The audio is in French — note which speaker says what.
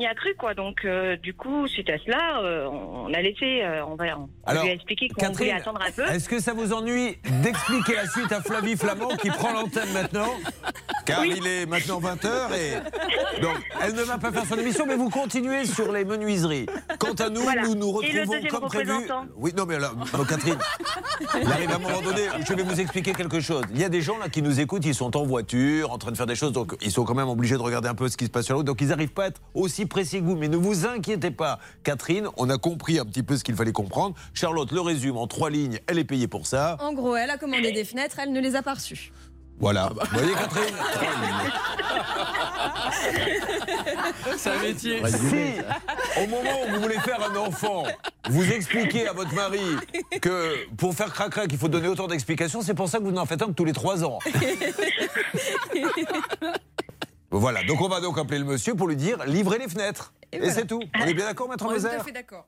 Speaker 1: y a cru, quoi. Donc, euh, du coup, suite à cela, euh, on a laissé, euh, on, va, on
Speaker 2: Alors,
Speaker 1: lui a expliqué qu'on voulait attendre un peu.
Speaker 2: Est-ce que ça vous ennuie d'expliquer la suite à Flavie Flamand qui prend l'antenne maintenant? Car il est maintenant 20h et. Donc, elle ne va pas faire son émission, mais vous continuez sur les menuiseries. Quant à nous,
Speaker 1: Voilà.
Speaker 2: nous nous
Speaker 1: Et le
Speaker 2: retrouvons comme prévu. Oui, non, mais alors, non, Catherine, il arrive à un moment donné, je vais vous expliquer quelque chose. Il y a des gens là qui nous écoutent, ils sont en voiture, en train de faire des choses, donc ils sont quand même obligés de regarder un peu ce qui se passe sur la route, donc ils n'arrivent pas à être aussi précis que vous. Mais ne vous inquiétez pas, Catherine, on a compris un petit peu ce qu'il fallait comprendre. Charlotte le résume en trois lignes, elle est payée pour ça.
Speaker 3: En gros, elle a commandé des fenêtres, elle ne les a pas reçues.
Speaker 2: Voilà. Vous voyez, Catherine
Speaker 4: C'est un métier.
Speaker 2: Si, au moment où vous voulez faire un enfant, vous expliquez à votre mari que pour faire crac-crac, il faut donner autant d'explications, c'est pour ça que vous n'en faites un que tous les trois ans. Voilà, donc on va donc appeler le monsieur pour lui dire livrez les fenêtres. Et,
Speaker 3: Et voilà.
Speaker 2: c'est tout. On est bien d'accord, maître
Speaker 3: On est tout
Speaker 2: Moser
Speaker 3: à fait d'accord.